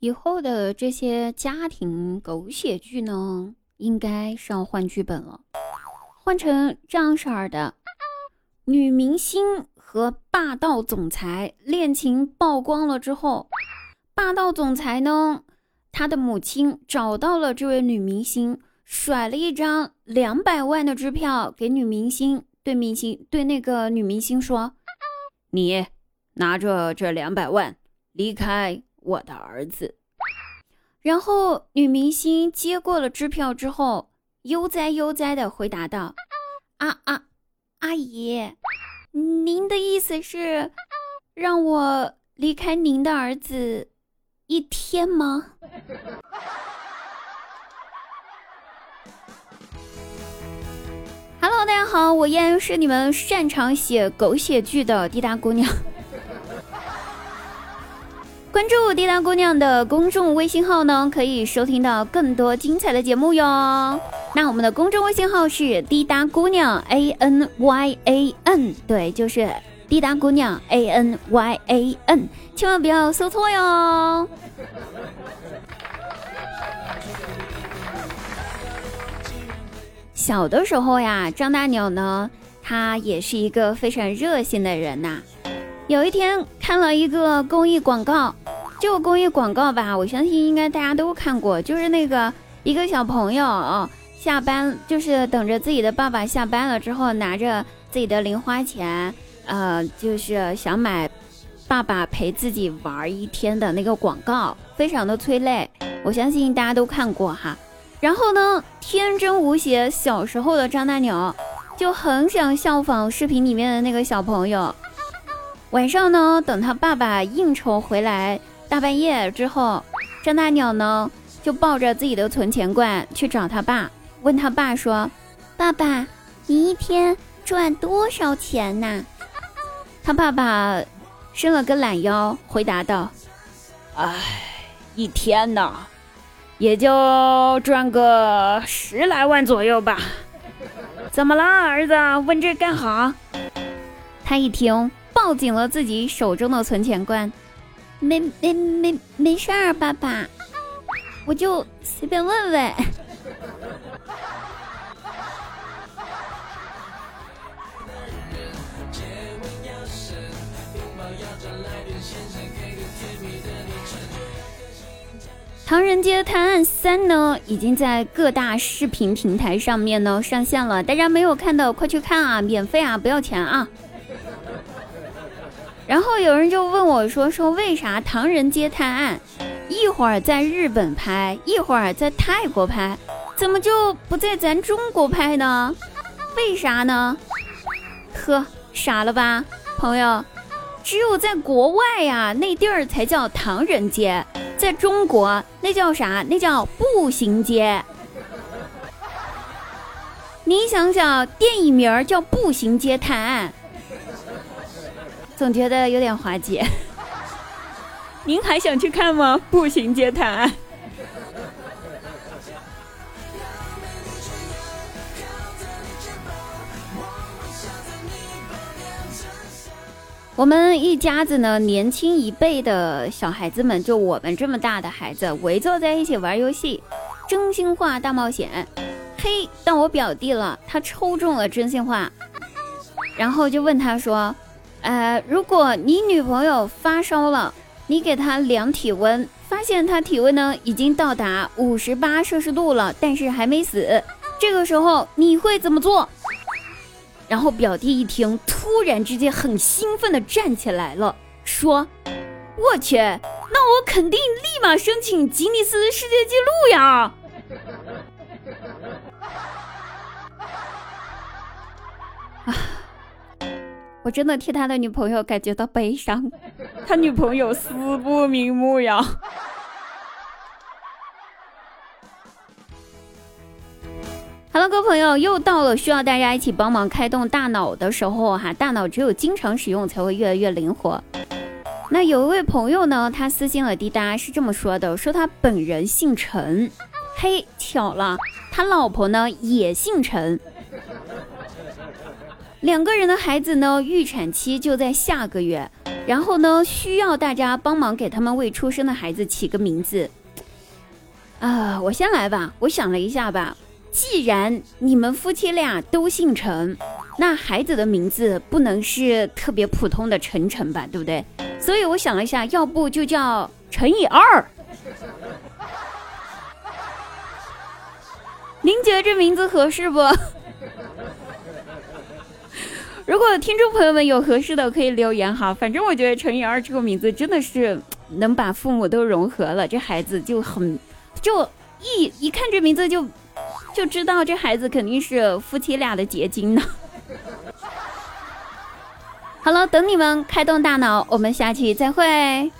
以后的这些家庭狗血剧呢，应该是要换剧本了，换成这样式儿的：女明星和霸道总裁恋情曝光了之后，霸道总裁呢，他的母亲找到了这位女明星，甩了一张两百万的支票给女明星，对明星对那个女明星说：“你拿着这两百万离开。”我的儿子，然后女明星接过了支票之后，悠哉悠哉的回答道：“啊啊，阿姨，您的意思是让我离开您的儿子一天吗 哈喽大家好，我依然是你们擅长写狗血剧的滴答姑娘。关注滴答姑娘的公众微信号呢，可以收听到更多精彩的节目哟。那我们的公众微信号是滴答姑娘 A N Y A N，对，就是滴答姑娘 A N Y A N，千万不要搜错哟。小的时候呀，张大鸟呢，他也是一个非常热心的人呐。有一天看了一个公益广告。这个公益广告吧，我相信应该大家都看过，就是那个一个小朋友下班，就是等着自己的爸爸下班了之后，拿着自己的零花钱，呃，就是想买爸爸陪自己玩一天的那个广告，非常的催泪，我相信大家都看过哈。然后呢，天真无邪小时候的张大鸟就很想效仿视频里面的那个小朋友，晚上呢，等他爸爸应酬回来。大半夜之后，张大鸟呢就抱着自己的存钱罐去找他爸，问他爸说：“爸爸，你一天赚多少钱呐？”他爸爸伸了个懒腰，回答道：“哎，一天呢，也就赚个十来万左右吧。怎么了，儿子？问这干哈？”他一听，抱紧了自己手中的存钱罐。没没没没事儿，爸爸，我就随便问问。《唐人街探案三》呢，已经在各大视频平台上面呢上线了，大家没有看的快去看啊，免费啊，不要钱啊。然后有人就问我说：“说为啥《唐人街探案》一会儿在日本拍，一会儿在泰国拍，怎么就不在咱中国拍呢？为啥呢？呵，傻了吧，朋友？只有在国外呀，那地儿才叫唐人街，在中国那叫啥？那叫步行街。你想想，电影名叫《步行街探案》。”总觉得有点滑稽，您还想去看吗？步行街探案。我们一家子呢，年轻一辈的小孩子们，就我们这么大的孩子，围坐在一起玩游戏，真心话大冒险。嘿，到我表弟了，他抽中了真心话，然后就问他说。呃，如果你女朋友发烧了，你给她量体温，发现她体温呢已经到达五十八摄氏度了，但是还没死，这个时候你会怎么做？然后表弟一听，突然之间很兴奋的站起来了，说：“我去，那我肯定立马申请吉尼斯世界纪录呀！”啊。我真的替他的女朋友感觉到悲伤，他女朋友死不瞑目呀。哈喽，各位朋友，又到了需要大家一起帮忙开动大脑的时候哈，大脑只有经常使用才会越来越灵活。那有一位朋友呢，他私信了滴答，是这么说的：说他本人姓陈，嘿，巧了，他老婆呢也姓陈。两个人的孩子呢，预产期就在下个月。然后呢，需要大家帮忙给他们未出生的孩子起个名字。啊，我先来吧。我想了一下吧，既然你们夫妻俩都姓陈，那孩子的名字不能是特别普通的陈陈吧，对不对？所以我想了一下，要不就叫乘以二。您觉得这名字合适不？如果听众朋友们有合适的，可以留言哈。反正我觉得乘以二这个名字真的是能把父母都融合了，这孩子就很，就一一看这名字就就知道这孩子肯定是夫妻俩的结晶呢。好了，等你们开动大脑，我们下期再会。